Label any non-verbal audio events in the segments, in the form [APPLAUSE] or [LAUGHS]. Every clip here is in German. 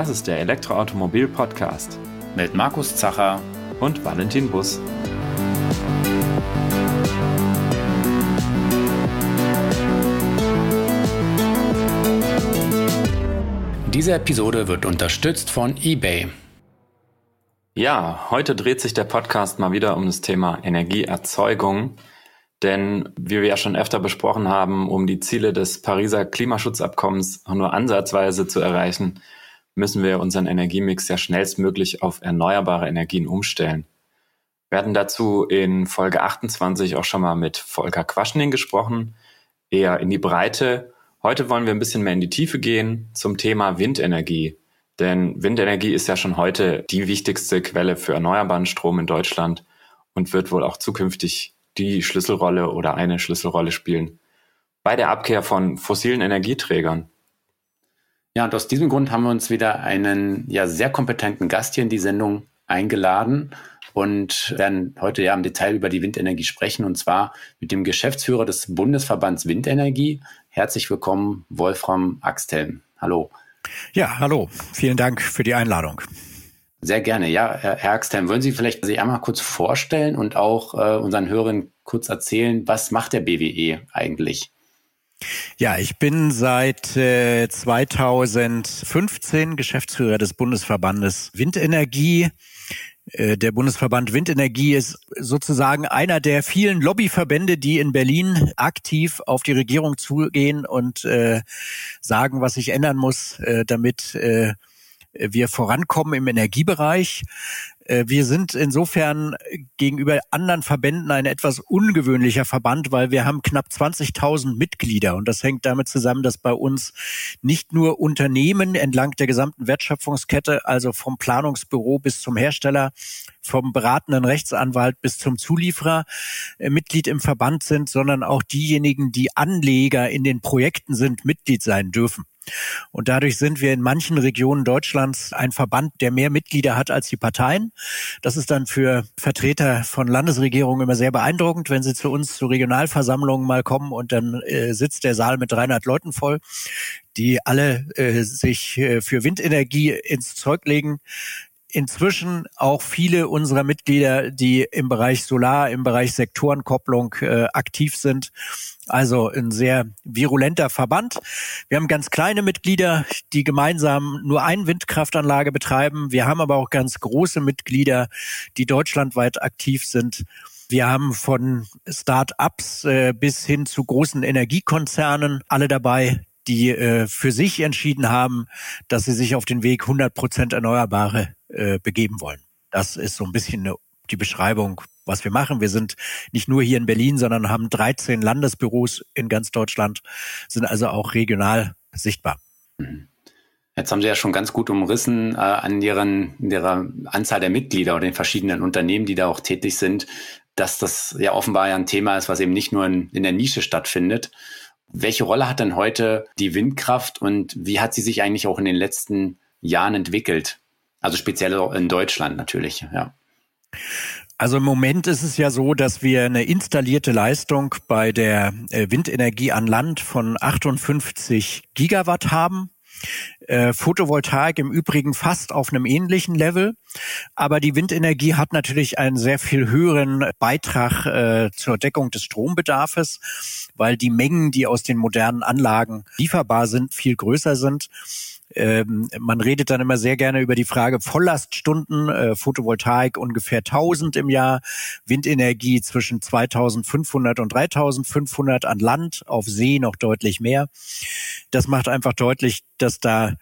Das ist der Elektroautomobil-Podcast mit Markus Zacher und Valentin Bus. Diese Episode wird unterstützt von eBay. Ja, heute dreht sich der Podcast mal wieder um das Thema Energieerzeugung. Denn wie wir ja schon öfter besprochen haben, um die Ziele des Pariser Klimaschutzabkommens nur ansatzweise zu erreichen, müssen wir unseren Energiemix ja schnellstmöglich auf erneuerbare Energien umstellen. Wir hatten dazu in Folge 28 auch schon mal mit Volker Quaschning gesprochen, eher in die Breite. Heute wollen wir ein bisschen mehr in die Tiefe gehen zum Thema Windenergie. Denn Windenergie ist ja schon heute die wichtigste Quelle für erneuerbaren Strom in Deutschland und wird wohl auch zukünftig die Schlüsselrolle oder eine Schlüsselrolle spielen bei der Abkehr von fossilen Energieträgern. Ja, und aus diesem Grund haben wir uns wieder einen ja sehr kompetenten Gast hier in die Sendung eingeladen und werden heute ja im Detail über die Windenergie sprechen und zwar mit dem Geschäftsführer des Bundesverbands Windenergie. Herzlich willkommen, Wolfram Axthelm. Hallo. Ja, hallo. Vielen Dank für die Einladung. Sehr gerne. Ja, Herr Axthelm, wollen Sie vielleicht sich einmal kurz vorstellen und auch äh, unseren Hörern kurz erzählen, was macht der BWE eigentlich? Ja, ich bin seit äh, 2015 Geschäftsführer des Bundesverbandes Windenergie. Äh, der Bundesverband Windenergie ist sozusagen einer der vielen Lobbyverbände, die in Berlin aktiv auf die Regierung zugehen und äh, sagen, was sich ändern muss, äh, damit äh, wir vorankommen im Energiebereich. Äh, wir sind insofern gegenüber anderen Verbänden ein etwas ungewöhnlicher Verband, weil wir haben knapp 20.000 Mitglieder und das hängt damit zusammen, dass bei uns nicht nur Unternehmen entlang der gesamten Wertschöpfungskette, also vom Planungsbüro bis zum Hersteller, vom beratenden Rechtsanwalt bis zum Zulieferer äh, Mitglied im Verband sind, sondern auch diejenigen, die Anleger in den Projekten sind, Mitglied sein dürfen. Und dadurch sind wir in manchen Regionen Deutschlands ein Verband, der mehr Mitglieder hat als die Parteien. Das ist dann für Vertreter von Landesregierungen immer sehr beeindruckend, wenn sie zu uns zu Regionalversammlungen mal kommen und dann äh, sitzt der Saal mit 300 Leuten voll, die alle äh, sich äh, für Windenergie ins Zeug legen inzwischen auch viele unserer Mitglieder, die im Bereich Solar, im Bereich Sektorenkopplung äh, aktiv sind. Also ein sehr virulenter Verband. Wir haben ganz kleine Mitglieder, die gemeinsam nur eine Windkraftanlage betreiben. Wir haben aber auch ganz große Mitglieder, die deutschlandweit aktiv sind. Wir haben von Start-ups äh, bis hin zu großen Energiekonzernen alle dabei, die äh, für sich entschieden haben, dass sie sich auf den Weg 100 Prozent Erneuerbare äh, begeben wollen. Das ist so ein bisschen eine, die Beschreibung, was wir machen. Wir sind nicht nur hier in Berlin, sondern haben 13 Landesbüros in ganz Deutschland, sind also auch regional sichtbar. Mhm. Jetzt haben Sie ja schon ganz gut umrissen äh, an Ihren, Ihrer Anzahl der Mitglieder oder den verschiedenen Unternehmen, die da auch tätig sind, dass das ja offenbar ja ein Thema ist, was eben nicht nur in, in der Nische stattfindet. Welche Rolle hat denn heute die Windkraft und wie hat sie sich eigentlich auch in den letzten Jahren entwickelt? Also speziell in Deutschland natürlich, ja. Also im Moment ist es ja so, dass wir eine installierte Leistung bei der äh, Windenergie an Land von 58 Gigawatt haben. Äh, Photovoltaik im Übrigen fast auf einem ähnlichen Level. Aber die Windenergie hat natürlich einen sehr viel höheren Beitrag äh, zur Deckung des Strombedarfes, weil die Mengen, die aus den modernen Anlagen lieferbar sind, viel größer sind. Ähm, man redet dann immer sehr gerne über die Frage Volllaststunden, äh, Photovoltaik ungefähr 1000 im Jahr, Windenergie zwischen 2500 und 3500 an Land, auf See noch deutlich mehr. Das macht einfach deutlich, dass da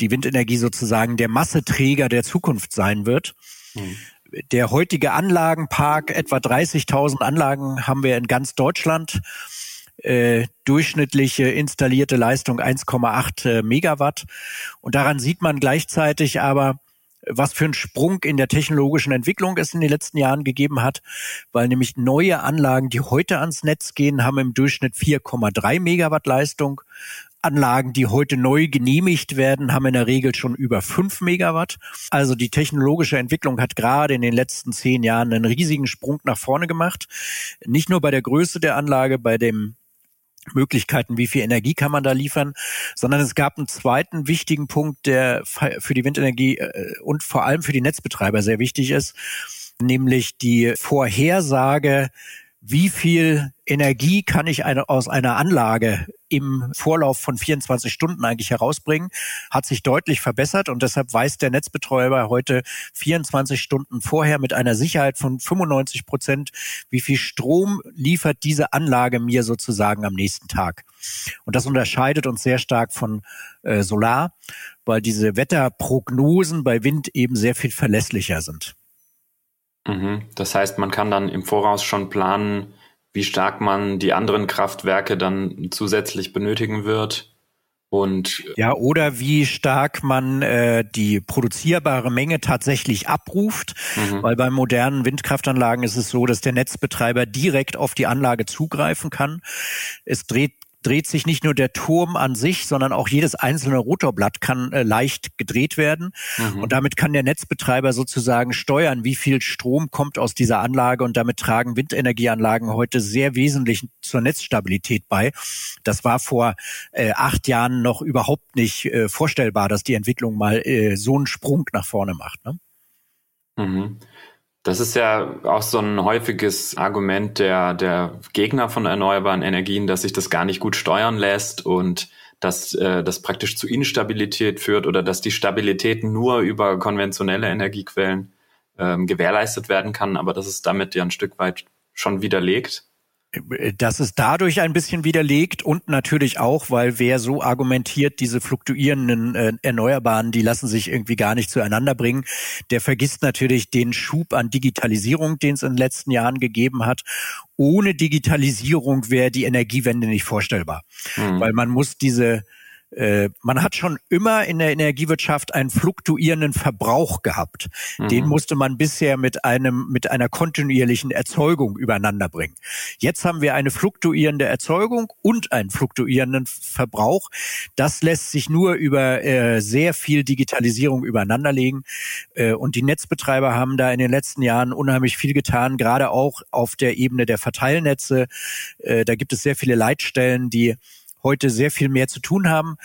die Windenergie sozusagen der Masseträger der Zukunft sein wird. Mhm. Der heutige Anlagenpark, etwa 30.000 Anlagen haben wir in ganz Deutschland äh, durchschnittliche installierte Leistung 1,8 äh, Megawatt. Und daran sieht man gleichzeitig aber, was für ein Sprung in der technologischen Entwicklung es in den letzten Jahren gegeben hat, weil nämlich neue Anlagen, die heute ans Netz gehen, haben im Durchschnitt 4,3 Megawatt Leistung. Anlagen, die heute neu genehmigt werden, haben in der Regel schon über 5 Megawatt. Also die technologische Entwicklung hat gerade in den letzten zehn Jahren einen riesigen Sprung nach vorne gemacht. Nicht nur bei der Größe der Anlage, bei dem Möglichkeiten, wie viel Energie kann man da liefern, sondern es gab einen zweiten wichtigen Punkt, der für die Windenergie äh, und vor allem für die Netzbetreiber sehr wichtig ist, nämlich die Vorhersage, wie viel Energie kann ich aus einer Anlage im Vorlauf von 24 Stunden eigentlich herausbringen, hat sich deutlich verbessert und deshalb weiß der Netzbetreuer heute 24 Stunden vorher mit einer Sicherheit von 95 Prozent, wie viel Strom liefert diese Anlage mir sozusagen am nächsten Tag. Und das unterscheidet uns sehr stark von äh, Solar, weil diese Wetterprognosen bei Wind eben sehr viel verlässlicher sind. Mhm. Das heißt, man kann dann im Voraus schon planen, wie stark man die anderen Kraftwerke dann zusätzlich benötigen wird. Und ja, oder wie stark man äh, die produzierbare Menge tatsächlich abruft, mhm. weil bei modernen Windkraftanlagen ist es so, dass der Netzbetreiber direkt auf die Anlage zugreifen kann. Es dreht dreht sich nicht nur der Turm an sich, sondern auch jedes einzelne Rotorblatt kann äh, leicht gedreht werden. Mhm. Und damit kann der Netzbetreiber sozusagen steuern, wie viel Strom kommt aus dieser Anlage. Und damit tragen Windenergieanlagen heute sehr wesentlich zur Netzstabilität bei. Das war vor äh, acht Jahren noch überhaupt nicht äh, vorstellbar, dass die Entwicklung mal äh, so einen Sprung nach vorne macht. Ne? Mhm. Das ist ja auch so ein häufiges Argument der, der Gegner von erneuerbaren Energien, dass sich das gar nicht gut steuern lässt und dass äh, das praktisch zu Instabilität führt oder dass die Stabilität nur über konventionelle Energiequellen ähm, gewährleistet werden kann, aber das ist damit ja ein Stück weit schon widerlegt das ist dadurch ein bisschen widerlegt und natürlich auch, weil wer so argumentiert, diese fluktuierenden äh, Erneuerbaren, die lassen sich irgendwie gar nicht zueinander bringen, der vergisst natürlich den Schub an Digitalisierung, den es in den letzten Jahren gegeben hat. Ohne Digitalisierung wäre die Energiewende nicht vorstellbar, mhm. weil man muss diese äh, man hat schon immer in der Energiewirtschaft einen fluktuierenden Verbrauch gehabt. Mhm. Den musste man bisher mit einem, mit einer kontinuierlichen Erzeugung übereinander bringen. Jetzt haben wir eine fluktuierende Erzeugung und einen fluktuierenden Verbrauch. Das lässt sich nur über äh, sehr viel Digitalisierung übereinanderlegen. Äh, und die Netzbetreiber haben da in den letzten Jahren unheimlich viel getan, gerade auch auf der Ebene der Verteilnetze. Äh, da gibt es sehr viele Leitstellen, die heute sehr viel mehr zu tun haben.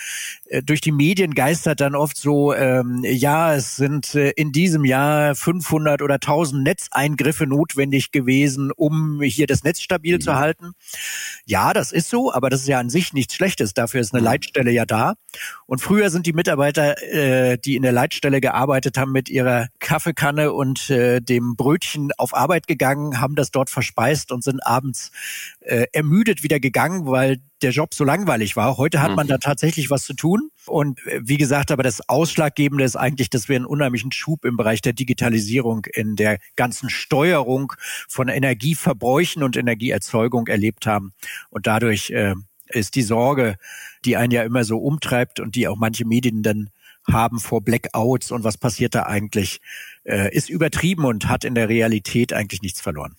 Äh, durch die Medien geistert dann oft so, ähm, ja, es sind äh, in diesem Jahr 500 oder 1000 Netzeingriffe notwendig gewesen, um hier das Netz stabil mhm. zu halten. Ja, das ist so, aber das ist ja an sich nichts Schlechtes. Dafür ist eine mhm. Leitstelle ja da. Und früher sind die Mitarbeiter, äh, die in der Leitstelle gearbeitet haben, mit ihrer Kaffeekanne und äh, dem Brötchen auf Arbeit gegangen, haben das dort verspeist und sind abends äh, ermüdet wieder gegangen, weil der Job so langweilig war. Heute hat man da mhm. tatsächlich was zu tun. Und äh, wie gesagt, aber das Ausschlaggebende ist eigentlich, dass wir einen unheimlichen Schub im Bereich der Digitalisierung in der ganzen Steuerung von Energieverbräuchen und Energieerzeugung erlebt haben. Und dadurch äh, ist die Sorge, die einen ja immer so umtreibt und die auch manche Medien dann haben vor Blackouts und was passiert da eigentlich, äh, ist übertrieben und hat in der Realität eigentlich nichts verloren.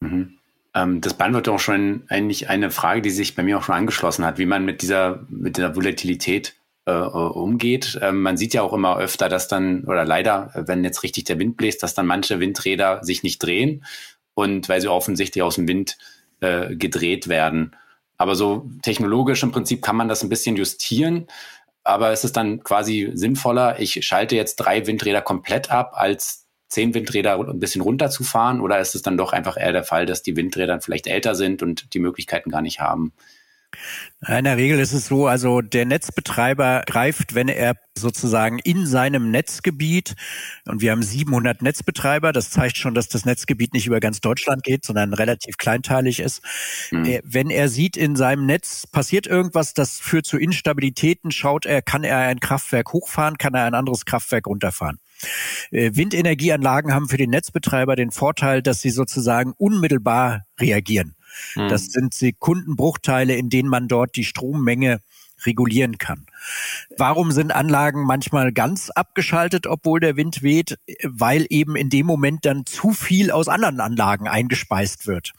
Mhm. Ähm, das beantwortet auch schon eigentlich eine Frage, die sich bei mir auch schon angeschlossen hat, wie man mit dieser, mit der Volatilität äh, umgeht. Ähm, man sieht ja auch immer öfter, dass dann, oder leider, wenn jetzt richtig der Wind bläst, dass dann manche Windräder sich nicht drehen und weil sie offensichtlich aus dem Wind äh, gedreht werden. Aber so technologisch im Prinzip kann man das ein bisschen justieren. Aber es ist dann quasi sinnvoller, ich schalte jetzt drei Windräder komplett ab, als zehn Windräder ein bisschen runterzufahren? Oder ist es dann doch einfach eher der Fall, dass die Windräder vielleicht älter sind und die Möglichkeiten gar nicht haben? In der Regel ist es so, also der Netzbetreiber greift, wenn er sozusagen in seinem Netzgebiet, und wir haben 700 Netzbetreiber, das zeigt schon, dass das Netzgebiet nicht über ganz Deutschland geht, sondern relativ kleinteilig ist. Mhm. Wenn er sieht, in seinem Netz passiert irgendwas, das führt zu Instabilitäten, schaut er, kann er ein Kraftwerk hochfahren, kann er ein anderes Kraftwerk runterfahren. Äh, Windenergieanlagen haben für den Netzbetreiber den Vorteil, dass sie sozusagen unmittelbar reagieren. Hm. Das sind Sekundenbruchteile, in denen man dort die Strommenge regulieren kann. Warum sind Anlagen manchmal ganz abgeschaltet, obwohl der Wind weht? Weil eben in dem Moment dann zu viel aus anderen Anlagen eingespeist wird.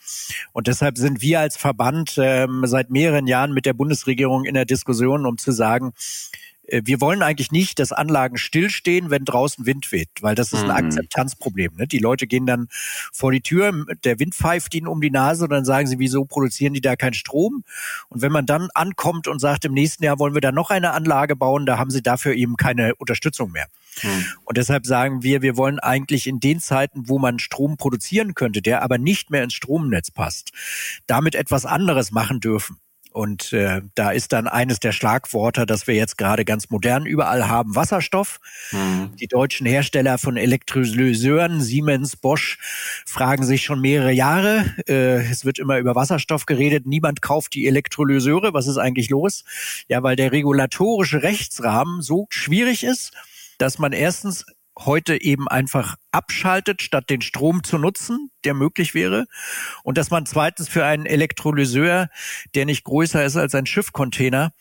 Und deshalb sind wir als Verband ähm, seit mehreren Jahren mit der Bundesregierung in der Diskussion, um zu sagen, wir wollen eigentlich nicht, dass Anlagen stillstehen, wenn draußen Wind weht, weil das ist ein mhm. Akzeptanzproblem. Ne? Die Leute gehen dann vor die Tür, der Wind pfeift ihnen um die Nase und dann sagen sie, wieso produzieren die da keinen Strom? Und wenn man dann ankommt und sagt, im nächsten Jahr wollen wir da noch eine Anlage bauen, da haben sie dafür eben keine Unterstützung mehr. Mhm. Und deshalb sagen wir, wir wollen eigentlich in den Zeiten, wo man Strom produzieren könnte, der aber nicht mehr ins Stromnetz passt, damit etwas anderes machen dürfen. Und äh, da ist dann eines der Schlagworte, das wir jetzt gerade ganz modern überall haben, Wasserstoff. Mhm. Die deutschen Hersteller von Elektrolyseuren, Siemens, Bosch, fragen sich schon mehrere Jahre. Äh, es wird immer über Wasserstoff geredet. Niemand kauft die Elektrolyseure. Was ist eigentlich los? Ja, weil der regulatorische Rechtsrahmen so schwierig ist, dass man erstens heute eben einfach abschaltet, statt den Strom zu nutzen, der möglich wäre. Und dass man zweitens für einen Elektrolyseur, der nicht größer ist als ein Schiffcontainer,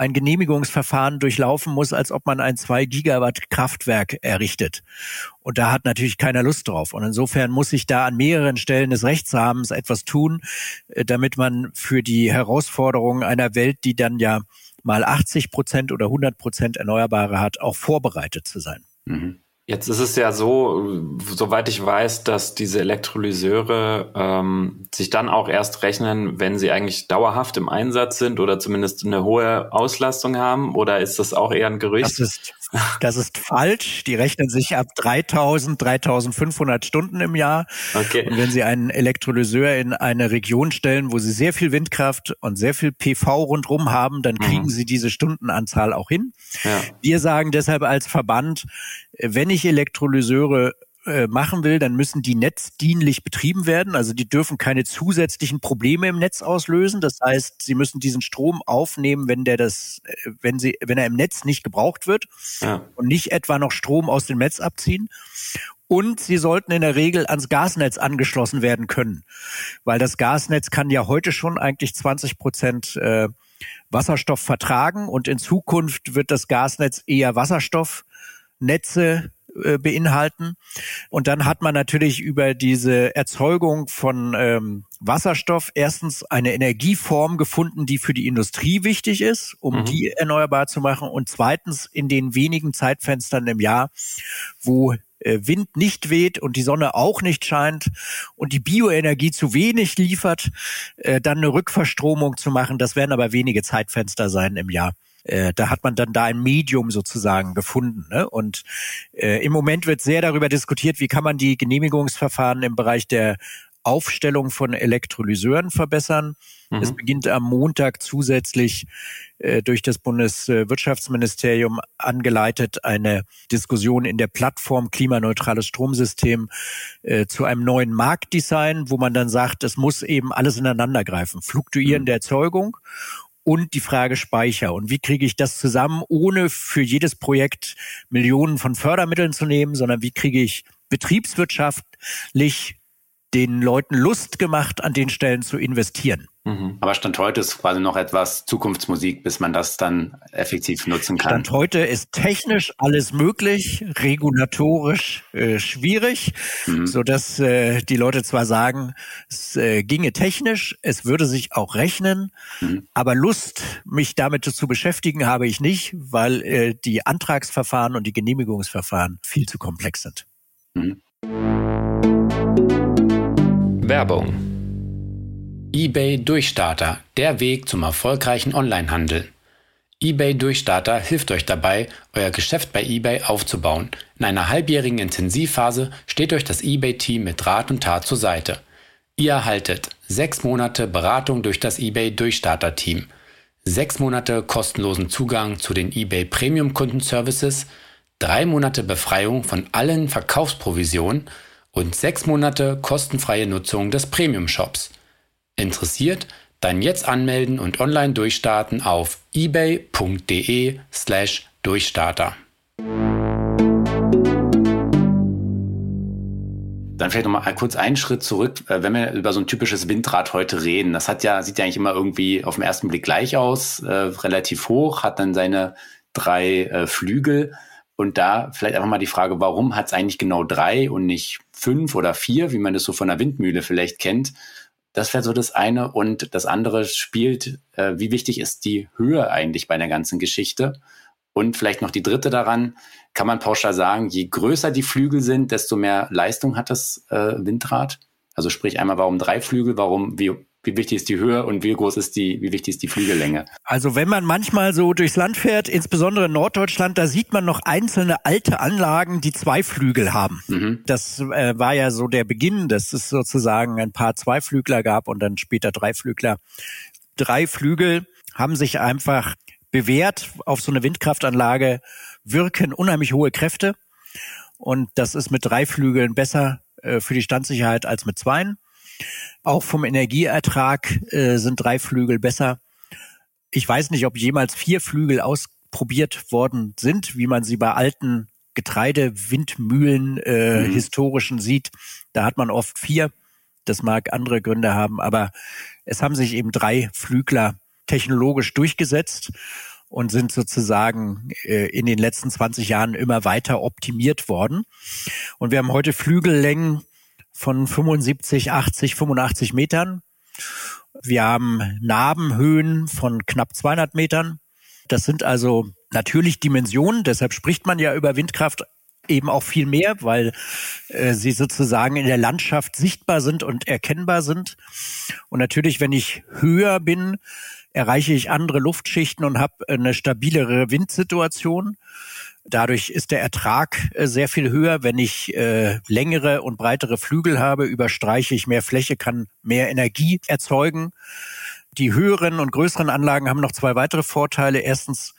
ein Genehmigungsverfahren durchlaufen muss, als ob man ein zwei Gigawatt Kraftwerk errichtet. Und da hat natürlich keiner Lust drauf. Und insofern muss sich da an mehreren Stellen des Rechtsrahmens etwas tun, äh, damit man für die Herausforderungen einer Welt, die dann ja mal 80 Prozent oder 100 Prozent Erneuerbare hat, auch vorbereitet zu sein. Mhm. Jetzt ist es ja so, soweit ich weiß, dass diese Elektrolyseure ähm, sich dann auch erst rechnen, wenn sie eigentlich dauerhaft im Einsatz sind oder zumindest eine hohe Auslastung haben. Oder ist das auch eher ein Gerücht? Das ist, [LAUGHS] das ist falsch. Die rechnen sich ab 3000, 3500 Stunden im Jahr. Okay. Und wenn Sie einen Elektrolyseur in eine Region stellen, wo Sie sehr viel Windkraft und sehr viel PV rundherum haben, dann kriegen mhm. Sie diese Stundenanzahl auch hin. Ja. Wir sagen deshalb als Verband, wenn ich Elektrolyseure äh, machen will, dann müssen die netzdienlich betrieben werden. Also die dürfen keine zusätzlichen Probleme im Netz auslösen. Das heißt, sie müssen diesen Strom aufnehmen, wenn der das, äh, wenn sie, wenn er im Netz nicht gebraucht wird ja. und nicht etwa noch Strom aus dem Netz abziehen. Und sie sollten in der Regel ans Gasnetz angeschlossen werden können, weil das Gasnetz kann ja heute schon eigentlich 20 Prozent äh, Wasserstoff vertragen und in Zukunft wird das Gasnetz eher Wasserstoff Netze äh, beinhalten. Und dann hat man natürlich über diese Erzeugung von ähm, Wasserstoff erstens eine Energieform gefunden, die für die Industrie wichtig ist, um mhm. die erneuerbar zu machen. Und zweitens in den wenigen Zeitfenstern im Jahr, wo äh, Wind nicht weht und die Sonne auch nicht scheint und die Bioenergie zu wenig liefert, äh, dann eine Rückverstromung zu machen. Das werden aber wenige Zeitfenster sein im Jahr. Äh, da hat man dann da ein Medium sozusagen gefunden. Ne? Und äh, im Moment wird sehr darüber diskutiert, wie kann man die Genehmigungsverfahren im Bereich der Aufstellung von Elektrolyseuren verbessern. Mhm. Es beginnt am Montag zusätzlich äh, durch das Bundeswirtschaftsministerium angeleitet eine Diskussion in der Plattform klimaneutrales Stromsystem äh, zu einem neuen Marktdesign, wo man dann sagt, es muss eben alles ineinander greifen. Fluktuierende mhm. Erzeugung und die Frage Speicher. Und wie kriege ich das zusammen, ohne für jedes Projekt Millionen von Fördermitteln zu nehmen, sondern wie kriege ich betriebswirtschaftlich den Leuten Lust gemacht, an den Stellen zu investieren. Mhm. Aber Stand heute ist quasi noch etwas Zukunftsmusik, bis man das dann effektiv nutzen kann. Stand heute ist technisch alles möglich, regulatorisch äh, schwierig, mhm. so dass äh, die Leute zwar sagen, es äh, ginge technisch, es würde sich auch rechnen, mhm. aber Lust, mich damit zu beschäftigen, habe ich nicht, weil äh, die Antragsverfahren und die Genehmigungsverfahren viel zu komplex sind. Mhm. Werbung. eBay Durchstarter, der Weg zum erfolgreichen Onlinehandel. eBay Durchstarter hilft euch dabei, euer Geschäft bei eBay aufzubauen. In einer halbjährigen Intensivphase steht euch das eBay-Team mit Rat und Tat zur Seite. Ihr erhaltet sechs Monate Beratung durch das eBay Durchstarter-Team, sechs Monate kostenlosen Zugang zu den eBay Premium Kundenservices, drei Monate Befreiung von allen Verkaufsprovisionen und sechs Monate kostenfreie Nutzung des Premium-Shops. Interessiert? Dann jetzt anmelden und online durchstarten auf ebay.de slash Durchstarter. Dann vielleicht nochmal kurz einen Schritt zurück, äh, wenn wir über so ein typisches Windrad heute reden. Das hat ja, sieht ja eigentlich immer irgendwie auf den ersten Blick gleich aus, äh, relativ hoch, hat dann seine drei äh, Flügel. Und da vielleicht einfach mal die Frage, warum hat es eigentlich genau drei und nicht fünf oder vier, wie man das so von der Windmühle vielleicht kennt. Das wäre so das eine. Und das andere spielt, äh, wie wichtig ist die Höhe eigentlich bei der ganzen Geschichte? Und vielleicht noch die dritte daran, kann man pauschal sagen, je größer die Flügel sind, desto mehr Leistung hat das äh, Windrad. Also sprich einmal, warum drei Flügel, warum, wie, wie wichtig ist die Höhe und wie groß ist die, wie wichtig ist die Flügellänge? Also wenn man manchmal so durchs Land fährt, insbesondere in Norddeutschland, da sieht man noch einzelne alte Anlagen, die zwei Flügel haben. Mhm. Das äh, war ja so der Beginn, dass es sozusagen ein paar Zweiflügler gab und dann später Dreiflügler. Drei Flügel haben sich einfach bewährt auf so eine Windkraftanlage, wirken unheimlich hohe Kräfte. Und das ist mit drei Flügeln besser äh, für die Standsicherheit als mit zweien. Auch vom Energieertrag äh, sind drei Flügel besser. Ich weiß nicht, ob jemals vier Flügel ausprobiert worden sind, wie man sie bei alten Getreidewindmühlen äh, mhm. historischen sieht. Da hat man oft vier. Das mag andere Gründe haben, aber es haben sich eben drei Flügler technologisch durchgesetzt und sind sozusagen äh, in den letzten 20 Jahren immer weiter optimiert worden. Und wir haben heute Flügellängen von 75, 80, 85 Metern. Wir haben Narbenhöhen von knapp 200 Metern. Das sind also natürlich Dimensionen, deshalb spricht man ja über Windkraft eben auch viel mehr, weil äh, sie sozusagen in der Landschaft sichtbar sind und erkennbar sind. Und natürlich, wenn ich höher bin, erreiche ich andere Luftschichten und habe eine stabilere Windsituation. Dadurch ist der Ertrag äh, sehr viel höher. Wenn ich äh, längere und breitere Flügel habe, überstreiche ich mehr Fläche, kann mehr Energie erzeugen. Die höheren und größeren Anlagen haben noch zwei weitere Vorteile. Erstens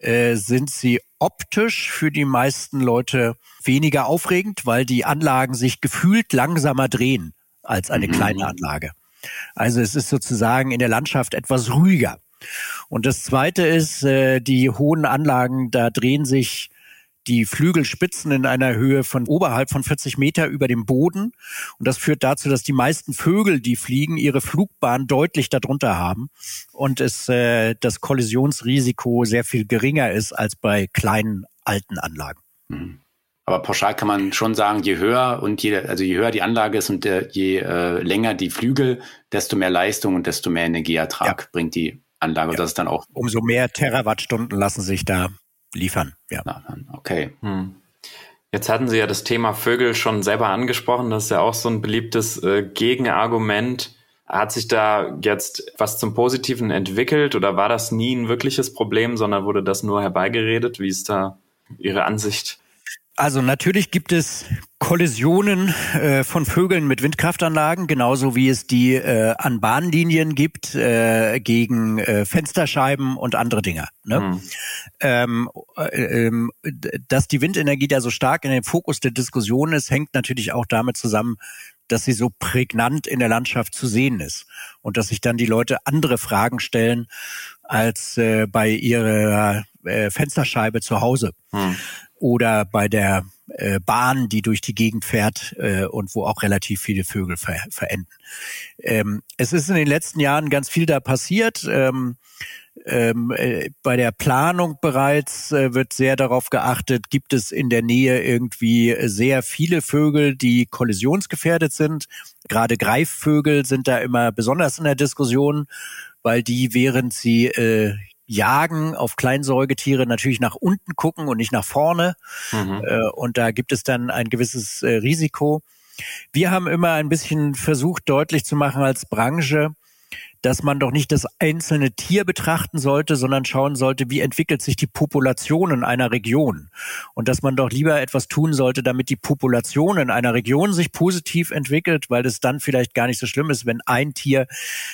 äh, sind sie optisch für die meisten Leute weniger aufregend, weil die Anlagen sich gefühlt langsamer drehen als eine mhm. kleine Anlage. Also es ist sozusagen in der Landschaft etwas ruhiger. Und das Zweite ist, äh, die hohen Anlagen, da drehen sich die Flügelspitzen in einer Höhe von oberhalb von 40 Meter über dem Boden. Und das führt dazu, dass die meisten Vögel, die fliegen, ihre Flugbahn deutlich darunter haben und es äh, das Kollisionsrisiko sehr viel geringer ist als bei kleinen alten Anlagen. Mhm. Aber pauschal kann man schon sagen, je höher und je, also je höher die Anlage ist und äh, je äh, länger die Flügel, desto mehr Leistung und desto mehr Energieertrag ja. bringt die Anlage. Ja. Und das ist dann auch. Umso mehr Terawattstunden lassen sich da liefern. Ja. Okay. Hm. Jetzt hatten Sie ja das Thema Vögel schon selber angesprochen. Das ist ja auch so ein beliebtes äh, Gegenargument. Hat sich da jetzt was zum Positiven entwickelt oder war das nie ein wirkliches Problem, sondern wurde das nur herbeigeredet? Wie ist da Ihre Ansicht? Also natürlich gibt es Kollisionen äh, von Vögeln mit Windkraftanlagen, genauso wie es die äh, an Bahnlinien gibt äh, gegen äh, Fensterscheiben und andere Dinge. Ne? Mhm. Ähm, äh, ähm, dass die Windenergie da so stark in den Fokus der Diskussion ist, hängt natürlich auch damit zusammen, dass sie so prägnant in der Landschaft zu sehen ist und dass sich dann die Leute andere Fragen stellen als äh, bei ihrer Fensterscheibe zu Hause. Mhm oder bei der äh, Bahn, die durch die Gegend fährt äh, und wo auch relativ viele Vögel ver verenden. Ähm, es ist in den letzten Jahren ganz viel da passiert. Ähm, ähm, äh, bei der Planung bereits äh, wird sehr darauf geachtet, gibt es in der Nähe irgendwie sehr viele Vögel, die kollisionsgefährdet sind. Gerade Greifvögel sind da immer besonders in der Diskussion, weil die, während sie äh, Jagen auf Kleinsäugetiere natürlich nach unten gucken und nicht nach vorne. Mhm. Äh, und da gibt es dann ein gewisses äh, Risiko. Wir haben immer ein bisschen versucht deutlich zu machen als Branche, dass man doch nicht das einzelne Tier betrachten sollte, sondern schauen sollte, wie entwickelt sich die Population in einer Region. Und dass man doch lieber etwas tun sollte, damit die Population in einer Region sich positiv entwickelt, weil es dann vielleicht gar nicht so schlimm ist, wenn ein Tier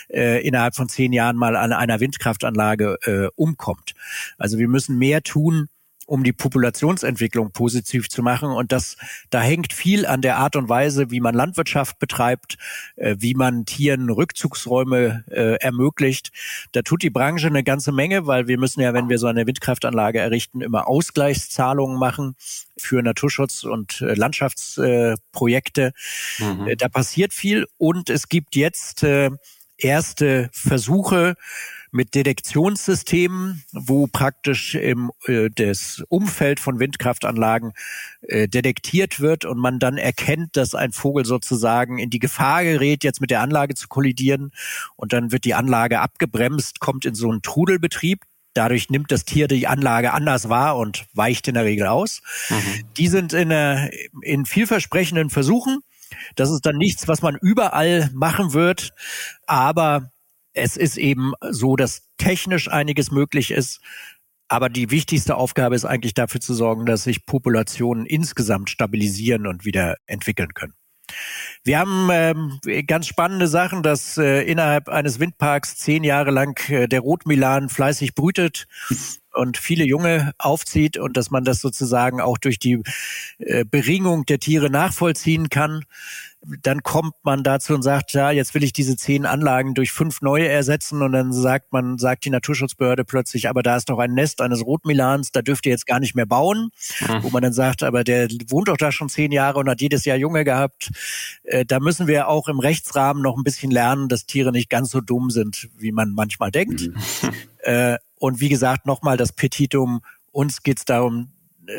äh, innerhalb von zehn Jahren mal an einer Windkraftanlage äh, umkommt. Also wir müssen mehr tun, um die Populationsentwicklung positiv zu machen. Und das, da hängt viel an der Art und Weise, wie man Landwirtschaft betreibt, äh, wie man Tieren Rückzugsräume äh, ermöglicht. Da tut die Branche eine ganze Menge, weil wir müssen ja, wenn wir so eine Windkraftanlage errichten, immer Ausgleichszahlungen machen für Naturschutz und äh, Landschaftsprojekte. Mhm. Äh, da passiert viel und es gibt jetzt äh, erste Versuche, mit Detektionssystemen, wo praktisch im äh, das Umfeld von Windkraftanlagen äh, detektiert wird und man dann erkennt, dass ein Vogel sozusagen in die Gefahr gerät, jetzt mit der Anlage zu kollidieren und dann wird die Anlage abgebremst, kommt in so einen Trudelbetrieb Dadurch nimmt das Tier die Anlage anders wahr und weicht in der Regel aus. Mhm. Die sind in, äh, in vielversprechenden Versuchen. Das ist dann nichts, was man überall machen wird. Aber es ist eben so, dass technisch einiges möglich ist. Aber die wichtigste Aufgabe ist eigentlich dafür zu sorgen, dass sich Populationen insgesamt stabilisieren und wieder entwickeln können. Wir haben ähm, ganz spannende Sachen, dass äh, innerhalb eines Windparks zehn Jahre lang äh, der Rotmilan fleißig brütet und viele Junge aufzieht und dass man das sozusagen auch durch die äh, Beringung der Tiere nachvollziehen kann dann kommt man dazu und sagt, ja, jetzt will ich diese zehn Anlagen durch fünf neue ersetzen und dann sagt man, sagt die Naturschutzbehörde plötzlich, aber da ist doch ein Nest eines Rotmilans, da dürft ihr jetzt gar nicht mehr bauen, mhm. wo man dann sagt, aber der wohnt doch da schon zehn Jahre und hat jedes Jahr Junge gehabt. Äh, da müssen wir auch im Rechtsrahmen noch ein bisschen lernen, dass Tiere nicht ganz so dumm sind, wie man manchmal denkt. Mhm. Äh, und wie gesagt, nochmal das Petitum, uns geht's darum,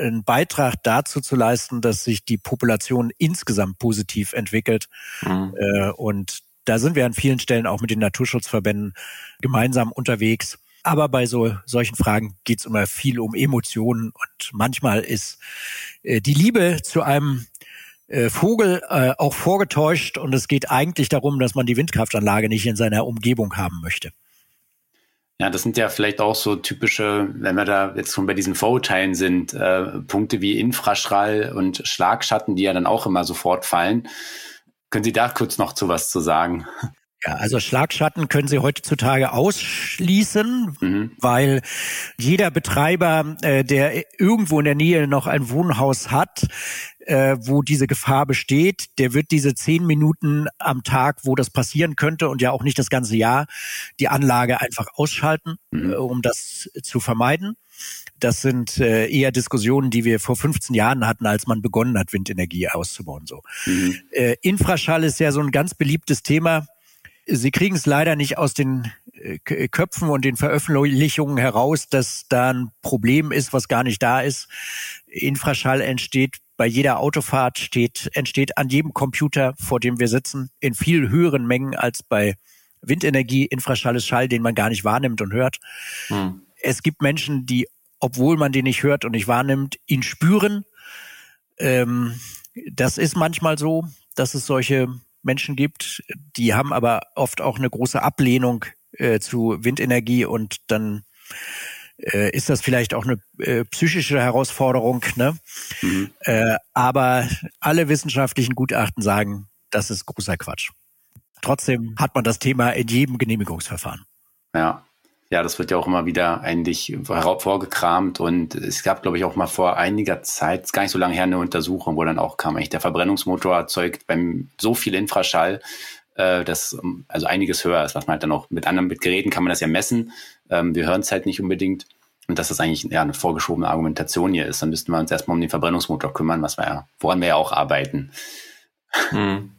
einen Beitrag dazu zu leisten, dass sich die Population insgesamt positiv entwickelt. Mhm. Äh, und da sind wir an vielen Stellen auch mit den Naturschutzverbänden gemeinsam unterwegs. Aber bei so solchen Fragen geht es immer viel um Emotionen und manchmal ist äh, die Liebe zu einem äh, Vogel äh, auch vorgetäuscht und es geht eigentlich darum, dass man die Windkraftanlage nicht in seiner Umgebung haben möchte. Ja, das sind ja vielleicht auch so typische, wenn wir da jetzt schon bei diesen Vorurteilen sind, äh, Punkte wie Infraschall und Schlagschatten, die ja dann auch immer sofort fallen. Können Sie da kurz noch zu was zu sagen? Ja, also Schlagschatten können Sie heutzutage ausschließen, mhm. weil jeder Betreiber, äh, der irgendwo in der Nähe noch ein Wohnhaus hat, äh, wo diese Gefahr besteht, der wird diese zehn Minuten am Tag, wo das passieren könnte und ja auch nicht das ganze Jahr, die Anlage einfach ausschalten, mhm. äh, um das zu vermeiden. Das sind äh, eher Diskussionen, die wir vor 15 Jahren hatten, als man begonnen hat, Windenergie auszubauen. So. Mhm. Äh, Infraschall ist ja so ein ganz beliebtes Thema Sie kriegen es leider nicht aus den Köpfen und den Veröffentlichungen heraus, dass da ein Problem ist, was gar nicht da ist. Infraschall entsteht bei jeder Autofahrt, steht, entsteht an jedem Computer, vor dem wir sitzen, in viel höheren Mengen als bei Windenergie. Infraschall ist Schall, den man gar nicht wahrnimmt und hört. Hm. Es gibt Menschen, die, obwohl man den nicht hört und nicht wahrnimmt, ihn spüren. Ähm, das ist manchmal so, dass es solche Menschen gibt, die haben aber oft auch eine große Ablehnung äh, zu Windenergie und dann äh, ist das vielleicht auch eine äh, psychische Herausforderung. Ne? Mhm. Äh, aber alle wissenschaftlichen Gutachten sagen, das ist großer Quatsch. Trotzdem hat man das Thema in jedem Genehmigungsverfahren. Ja. Ja, das wird ja auch immer wieder eigentlich vorgekramt und es gab, glaube ich, auch mal vor einiger Zeit, gar nicht so lange her, eine Untersuchung, wo dann auch kam, eigentlich der Verbrennungsmotor erzeugt beim so viel Infraschall, äh, dass also einiges höher ist, was man halt dann auch mit anderen mit Geräten kann man das ja messen. Ähm, wir hören es halt nicht unbedingt. Und dass das eigentlich ja eine vorgeschobene Argumentation hier ist, dann müssten wir uns erstmal um den Verbrennungsmotor kümmern, was wir ja, woran wir ja auch arbeiten. Hm.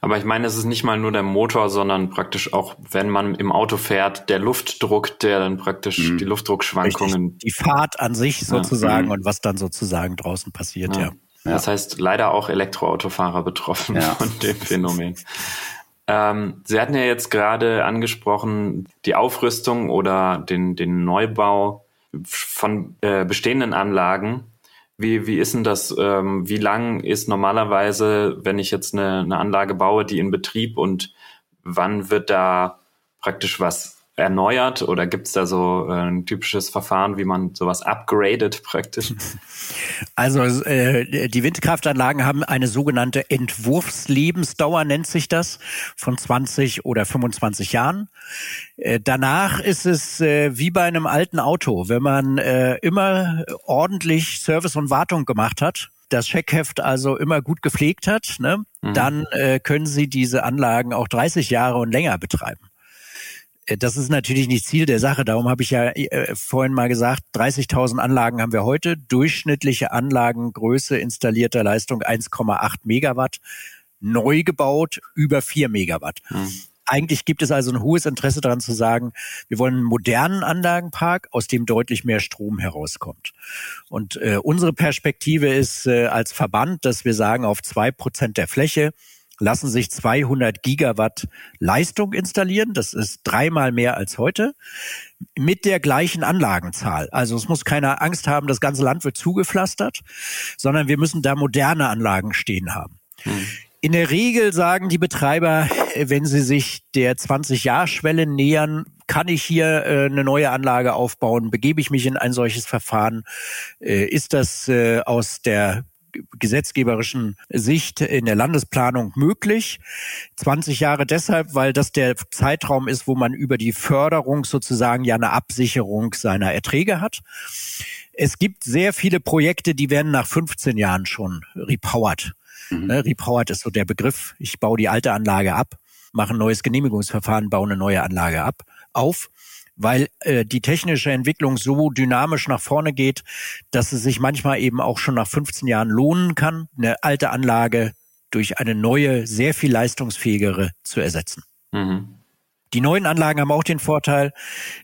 Aber ich meine, es ist nicht mal nur der Motor, sondern praktisch auch, wenn man im Auto fährt, der Luftdruck, der dann praktisch mhm. die Luftdruckschwankungen. Richtig, die Fahrt an sich sozusagen ja. Mhm. und was dann sozusagen draußen passiert, ja. ja. Das heißt, leider auch Elektroautofahrer betroffen ja. von dem Phänomen. Ähm, Sie hatten ja jetzt gerade angesprochen, die Aufrüstung oder den, den Neubau von äh, bestehenden Anlagen. Wie, wie ist denn das? Ähm, wie lang ist normalerweise, wenn ich jetzt eine, eine Anlage baue, die in Betrieb und wann wird da praktisch was erneuert oder gibt es da so äh, ein typisches Verfahren, wie man sowas upgradet praktisch? [LAUGHS] Also äh, die Windkraftanlagen haben eine sogenannte Entwurfslebensdauer, nennt sich das, von 20 oder 25 Jahren. Äh, danach ist es äh, wie bei einem alten Auto, wenn man äh, immer ordentlich Service und Wartung gemacht hat, das Scheckheft also immer gut gepflegt hat, ne, mhm. dann äh, können Sie diese Anlagen auch 30 Jahre und länger betreiben. Äh, das ist natürlich nicht Ziel der Sache. Darum habe ich ja äh, vorhin mal gesagt, 30.000 Anlagen haben wir heute. Durchschnittliche Anlagengröße installierter Leistung 1,8 Megawatt. Neu gebaut über 4 Megawatt. Mhm. Eigentlich gibt es also ein hohes Interesse daran zu sagen, wir wollen einen modernen Anlagenpark, aus dem deutlich mehr Strom herauskommt. Und äh, unsere Perspektive ist äh, als Verband, dass wir sagen, auf zwei Prozent der Fläche lassen sich 200 Gigawatt Leistung installieren. Das ist dreimal mehr als heute mit der gleichen Anlagenzahl. Also es muss keiner Angst haben, das ganze Land wird zugepflastert, sondern wir müssen da moderne Anlagen stehen haben. Hm. In der Regel sagen die Betreiber, wenn sie sich der 20-Jahr-Schwelle nähern, kann ich hier äh, eine neue Anlage aufbauen? Begebe ich mich in ein solches Verfahren? Äh, ist das äh, aus der gesetzgeberischen Sicht in der Landesplanung möglich. 20 Jahre deshalb, weil das der Zeitraum ist, wo man über die Förderung sozusagen ja eine Absicherung seiner Erträge hat. Es gibt sehr viele Projekte, die werden nach 15 Jahren schon repowered. Mhm. Ne, repowered ist so der Begriff. Ich baue die alte Anlage ab, mache ein neues Genehmigungsverfahren, baue eine neue Anlage ab, auf weil äh, die technische Entwicklung so dynamisch nach vorne geht, dass es sich manchmal eben auch schon nach 15 Jahren lohnen kann, eine alte Anlage durch eine neue, sehr viel leistungsfähigere zu ersetzen. Mhm. Die neuen Anlagen haben auch den Vorteil,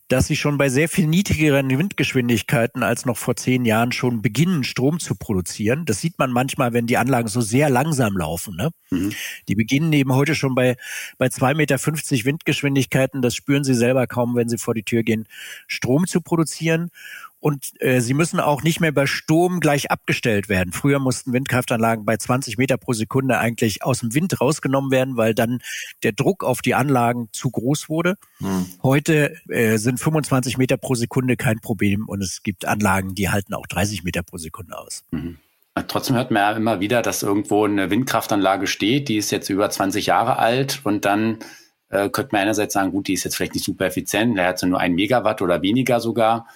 dass sie schon bei sehr viel niedrigeren Windgeschwindigkeiten als noch vor zehn Jahren schon beginnen, Strom zu produzieren. Das sieht man manchmal, wenn die Anlagen so sehr langsam laufen. Ne? Mhm. Die beginnen eben heute schon bei, bei 2,50 Meter Windgeschwindigkeiten. Das spüren sie selber kaum, wenn sie vor die Tür gehen, Strom zu produzieren und äh, sie müssen auch nicht mehr bei Sturm gleich abgestellt werden. Früher mussten Windkraftanlagen bei 20 Meter pro Sekunde eigentlich aus dem Wind rausgenommen werden, weil dann der Druck auf die Anlagen zu groß wurde. Hm. Heute äh, sind 25 Meter pro Sekunde kein Problem und es gibt Anlagen, die halten auch 30 Meter pro Sekunde aus. Mhm. Trotzdem hört man ja immer wieder, dass irgendwo eine Windkraftanlage steht, die ist jetzt über 20 Jahre alt und dann äh, könnte man einerseits sagen, gut, die ist jetzt vielleicht nicht super effizient, der hat so nur ein Megawatt oder weniger sogar.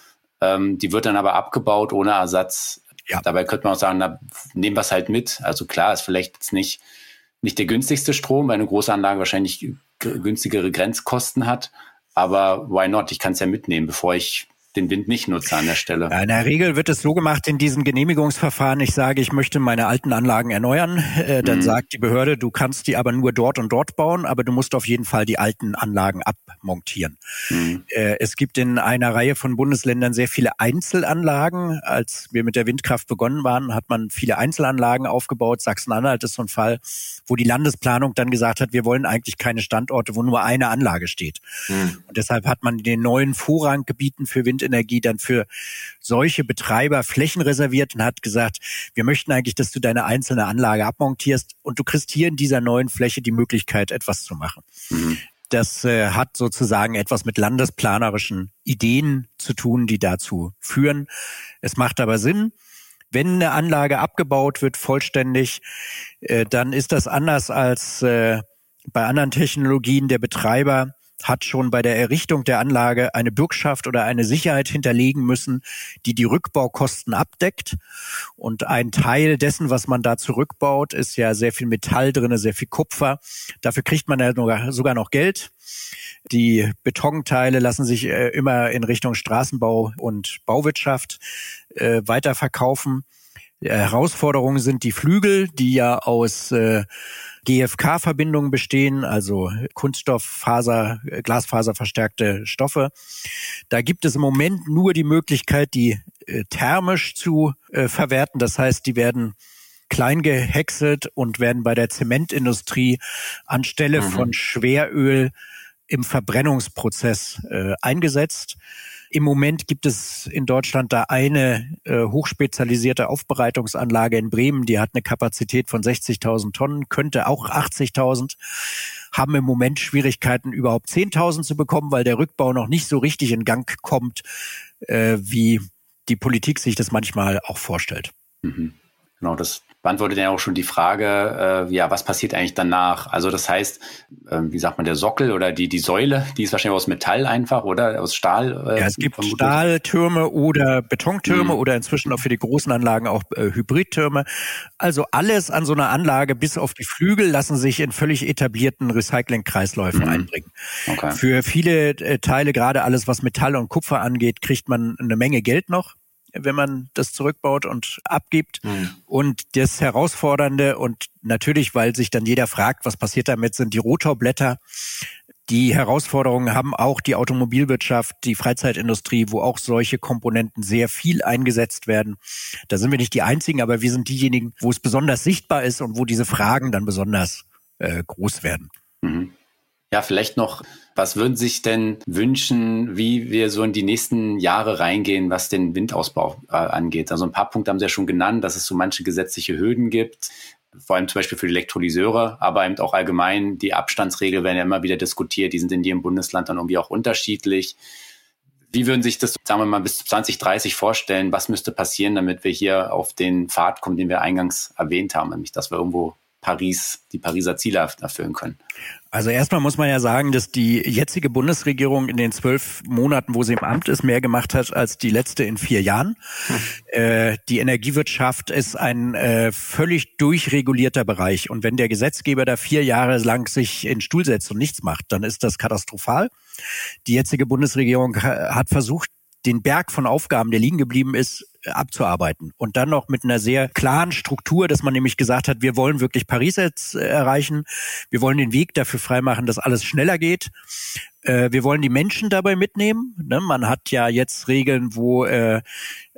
Ähm, die wird dann aber abgebaut ohne Ersatz. Ja. Dabei könnte man auch sagen, na, nehmen wir es halt mit. Also klar, ist vielleicht jetzt nicht, nicht der günstigste Strom, weil eine große Anlage wahrscheinlich günstigere Grenzkosten hat. Aber why not? Ich kann es ja mitnehmen, bevor ich den Wind nicht nutze an der Stelle. In der Regel wird es so gemacht in diesen Genehmigungsverfahren. Ich sage, ich möchte meine alten Anlagen erneuern. Äh, dann mhm. sagt die Behörde, du kannst die aber nur dort und dort bauen, aber du musst auf jeden Fall die alten Anlagen abmontieren. Mhm. Äh, es gibt in einer Reihe von Bundesländern sehr viele Einzelanlagen. Als wir mit der Windkraft begonnen waren, hat man viele Einzelanlagen aufgebaut. Sachsen-Anhalt ist so ein Fall, wo die Landesplanung dann gesagt hat, wir wollen eigentlich keine Standorte, wo nur eine Anlage steht. Mhm. Und deshalb hat man in den neuen Vorranggebieten für Wind Windenergie dann für solche Betreiber Flächen reserviert und hat gesagt, wir möchten eigentlich, dass du deine einzelne Anlage abmontierst und du kriegst hier in dieser neuen Fläche die Möglichkeit, etwas zu machen. Mhm. Das äh, hat sozusagen etwas mit landesplanerischen Ideen zu tun, die dazu führen. Es macht aber Sinn, wenn eine Anlage abgebaut wird vollständig, äh, dann ist das anders als äh, bei anderen Technologien der Betreiber hat schon bei der Errichtung der Anlage eine Bürgschaft oder eine Sicherheit hinterlegen müssen, die die Rückbaukosten abdeckt. Und ein Teil dessen, was man da zurückbaut, ist ja sehr viel Metall drinne, sehr viel Kupfer. Dafür kriegt man ja sogar noch Geld. Die Betonteile lassen sich äh, immer in Richtung Straßenbau und Bauwirtschaft äh, weiterverkaufen. Herausforderungen sind die Flügel, die ja aus äh, GFK-Verbindungen bestehen, also Kunststofffaser, Glasfaser verstärkte Stoffe. Da gibt es im Moment nur die Möglichkeit, die äh, thermisch zu äh, verwerten. Das heißt, die werden klein gehäckselt und werden bei der Zementindustrie anstelle mhm. von Schweröl im Verbrennungsprozess äh, eingesetzt. Im Moment gibt es in Deutschland da eine äh, hochspezialisierte Aufbereitungsanlage in Bremen, die hat eine Kapazität von 60.000 Tonnen, könnte auch 80.000, haben im Moment Schwierigkeiten, überhaupt 10.000 zu bekommen, weil der Rückbau noch nicht so richtig in Gang kommt, äh, wie die Politik sich das manchmal auch vorstellt. Mhm. Genau, das beantwortet ja auch schon die Frage, äh, ja, was passiert eigentlich danach? Also das heißt, äh, wie sagt man, der Sockel oder die, die Säule, die ist wahrscheinlich aus Metall einfach oder aus Stahl? Äh, ja, es gibt vermutlich. Stahltürme oder Betontürme mhm. oder inzwischen auch für die großen Anlagen auch äh, Hybridtürme. Also alles an so einer Anlage bis auf die Flügel lassen sich in völlig etablierten Recyclingkreisläufen mhm. einbringen. Okay. Für viele äh, Teile, gerade alles, was Metall und Kupfer angeht, kriegt man eine Menge Geld noch wenn man das zurückbaut und abgibt. Mhm. Und das Herausfordernde und natürlich, weil sich dann jeder fragt, was passiert damit, sind die Rotorblätter. Die Herausforderungen haben auch die Automobilwirtschaft, die Freizeitindustrie, wo auch solche Komponenten sehr viel eingesetzt werden. Da sind wir nicht die einzigen, aber wir sind diejenigen, wo es besonders sichtbar ist und wo diese Fragen dann besonders äh, groß werden. Mhm. Ja, vielleicht noch, was würden Sie sich denn wünschen, wie wir so in die nächsten Jahre reingehen, was den Windausbau äh, angeht? Also ein paar Punkte haben Sie ja schon genannt, dass es so manche gesetzliche Hürden gibt, vor allem zum Beispiel für die Elektrolyseure, aber eben auch allgemein die Abstandsregeln werden ja immer wieder diskutiert, die sind in jedem Bundesland dann irgendwie auch unterschiedlich. Wie würden Sie sich das, sagen wir mal, bis 2030 vorstellen? Was müsste passieren, damit wir hier auf den Pfad kommen, den wir eingangs erwähnt haben, nämlich dass wir irgendwo Paris, die Pariser Ziele erfüllen können? Also erstmal muss man ja sagen, dass die jetzige Bundesregierung in den zwölf Monaten, wo sie im Amt ist, mehr gemacht hat als die letzte in vier Jahren. Hm. Äh, die Energiewirtschaft ist ein äh, völlig durchregulierter Bereich. Und wenn der Gesetzgeber da vier Jahre lang sich in den Stuhl setzt und nichts macht, dann ist das katastrophal. Die jetzige Bundesregierung hat versucht, den Berg von Aufgaben, der liegen geblieben ist, abzuarbeiten. Und dann noch mit einer sehr klaren Struktur, dass man nämlich gesagt hat, wir wollen wirklich Paris jetzt äh, erreichen. Wir wollen den Weg dafür freimachen, dass alles schneller geht. Äh, wir wollen die Menschen dabei mitnehmen. Ne? Man hat ja jetzt Regeln, wo äh,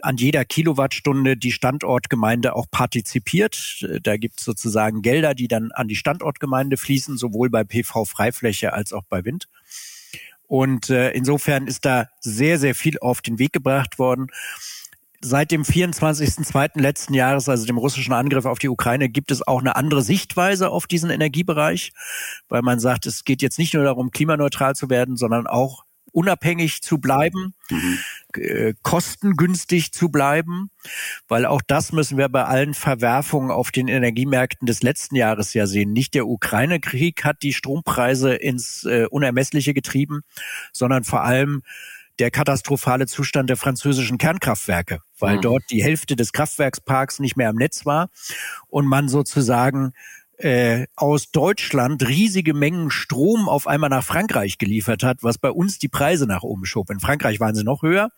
an jeder Kilowattstunde die Standortgemeinde auch partizipiert. Da gibt es sozusagen Gelder, die dann an die Standortgemeinde fließen, sowohl bei PV-Freifläche als auch bei Wind. Und insofern ist da sehr, sehr viel auf den Weg gebracht worden. Seit dem 24.02. letzten Jahres, also dem russischen Angriff auf die Ukraine, gibt es auch eine andere Sichtweise auf diesen Energiebereich, weil man sagt, es geht jetzt nicht nur darum, klimaneutral zu werden, sondern auch unabhängig zu bleiben, mhm. äh, kostengünstig zu bleiben, weil auch das müssen wir bei allen Verwerfungen auf den Energiemärkten des letzten Jahres ja sehen. Nicht der Ukraine-Krieg hat die Strompreise ins äh, Unermessliche getrieben, sondern vor allem der katastrophale Zustand der französischen Kernkraftwerke, weil mhm. dort die Hälfte des Kraftwerksparks nicht mehr am Netz war und man sozusagen äh, aus Deutschland riesige Mengen Strom auf einmal nach Frankreich geliefert hat, was bei uns die Preise nach oben schob. In Frankreich waren sie noch höher,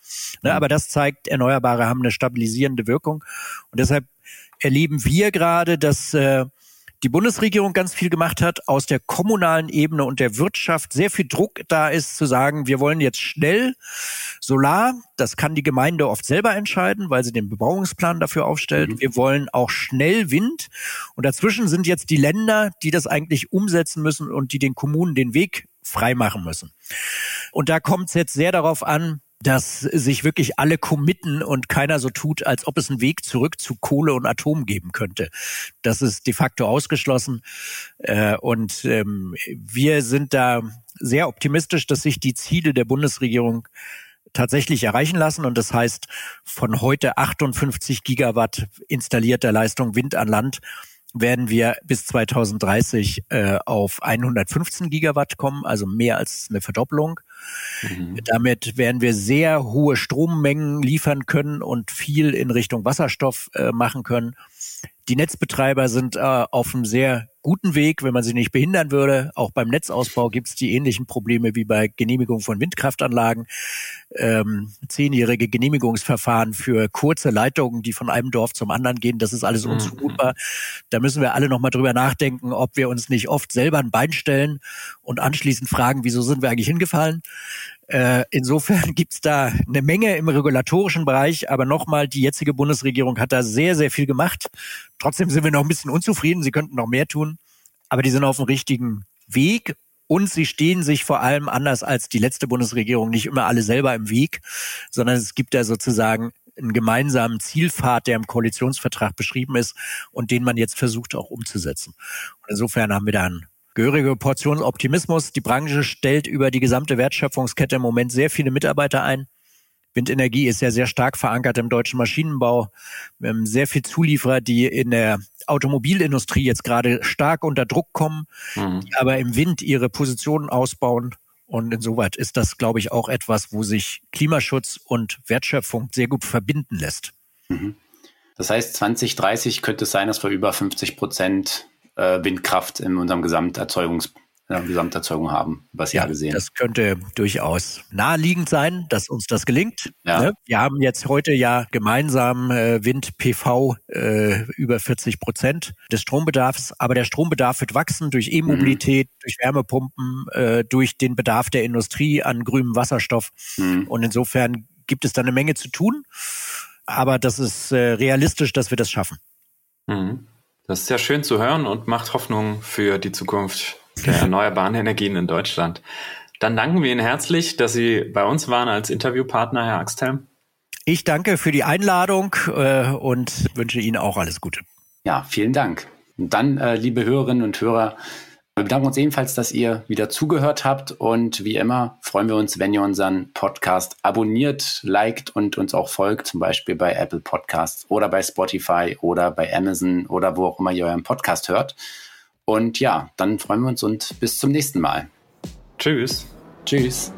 ne, mhm. aber das zeigt, Erneuerbare haben eine stabilisierende Wirkung. Und deshalb erleben wir gerade, dass äh, die Bundesregierung ganz viel gemacht hat, aus der kommunalen Ebene und der Wirtschaft sehr viel Druck da ist, zu sagen, wir wollen jetzt schnell Solar, das kann die Gemeinde oft selber entscheiden, weil sie den Bebauungsplan dafür aufstellt. Mhm. Wir wollen auch schnell Wind. Und dazwischen sind jetzt die Länder, die das eigentlich umsetzen müssen und die den Kommunen den Weg freimachen müssen. Und da kommt es jetzt sehr darauf an, dass sich wirklich alle committen und keiner so tut, als ob es einen Weg zurück zu Kohle und Atom geben könnte. Das ist de facto ausgeschlossen. Äh, und ähm, wir sind da sehr optimistisch, dass sich die Ziele der Bundesregierung tatsächlich erreichen lassen. Und das heißt, von heute 58 Gigawatt installierter Leistung Wind an Land werden wir bis 2030 äh, auf 115 Gigawatt kommen, also mehr als eine Verdopplung. Mhm. Damit werden wir sehr hohe Strommengen liefern können und viel in Richtung Wasserstoff äh, machen können. Die Netzbetreiber sind äh, auf einem sehr guten Weg, wenn man sie nicht behindern würde. Auch beim Netzausbau gibt es die ähnlichen Probleme wie bei Genehmigung von Windkraftanlagen. Ähm, zehnjährige Genehmigungsverfahren für kurze Leitungen, die von einem Dorf zum anderen gehen, das ist alles mhm. unzumutbar. Da müssen wir alle nochmal drüber nachdenken, ob wir uns nicht oft selber ein Bein stellen und anschließend fragen, wieso sind wir eigentlich hingefallen? Äh, insofern [LAUGHS] gibt's da eine Menge im regulatorischen Bereich, aber nochmal, die jetzige Bundesregierung hat da sehr, sehr viel gemacht. Trotzdem sind wir noch ein bisschen unzufrieden, sie könnten noch mehr tun, aber die sind auf dem richtigen Weg und sie stehen sich vor allem anders als die letzte Bundesregierung nicht immer alle selber im Weg, sondern es gibt da sozusagen einen gemeinsamen Zielpfad, der im Koalitionsvertrag beschrieben ist und den man jetzt versucht auch umzusetzen. Und insofern haben wir da einen gehörige Portion Optimismus. Die Branche stellt über die gesamte Wertschöpfungskette im Moment sehr viele Mitarbeiter ein. Windenergie ist ja sehr stark verankert im deutschen Maschinenbau. Wir haben sehr viel Zulieferer, die in der Automobilindustrie jetzt gerade stark unter Druck kommen, mhm. die aber im Wind ihre Positionen ausbauen. Und insoweit ist das, glaube ich, auch etwas, wo sich Klimaschutz und Wertschöpfung sehr gut verbinden lässt. Mhm. Das heißt, 2030 könnte es sein, dass wir über 50 Prozent äh, Windkraft in unserem Gesamterzeugungs Gesamterzeugung haben, was ja, gesehen. Das könnte durchaus naheliegend sein, dass uns das gelingt. Ja. Ne? Wir haben jetzt heute ja gemeinsam äh, Wind-PV äh, über 40 Prozent des Strombedarfs, aber der Strombedarf wird wachsen durch E-Mobilität, mhm. durch Wärmepumpen, äh, durch den Bedarf der Industrie an grünem Wasserstoff. Mhm. Und insofern gibt es da eine Menge zu tun, aber das ist äh, realistisch, dass wir das schaffen. Mhm. Das ist sehr schön zu hören und macht Hoffnung für die Zukunft der [LAUGHS] erneuerbaren Energien in Deutschland. Dann danken wir Ihnen herzlich, dass Sie bei uns waren als Interviewpartner, Herr Axthelm. Ich danke für die Einladung äh, und wünsche Ihnen auch alles Gute. Ja, vielen Dank. Und dann, äh, liebe Hörerinnen und Hörer, wir bedanken uns ebenfalls, dass ihr wieder zugehört habt und wie immer freuen wir uns, wenn ihr unseren Podcast abonniert, liked und uns auch folgt, zum Beispiel bei Apple Podcasts oder bei Spotify oder bei Amazon oder wo auch immer ihr euren Podcast hört. Und ja, dann freuen wir uns und bis zum nächsten Mal. Tschüss. Tschüss.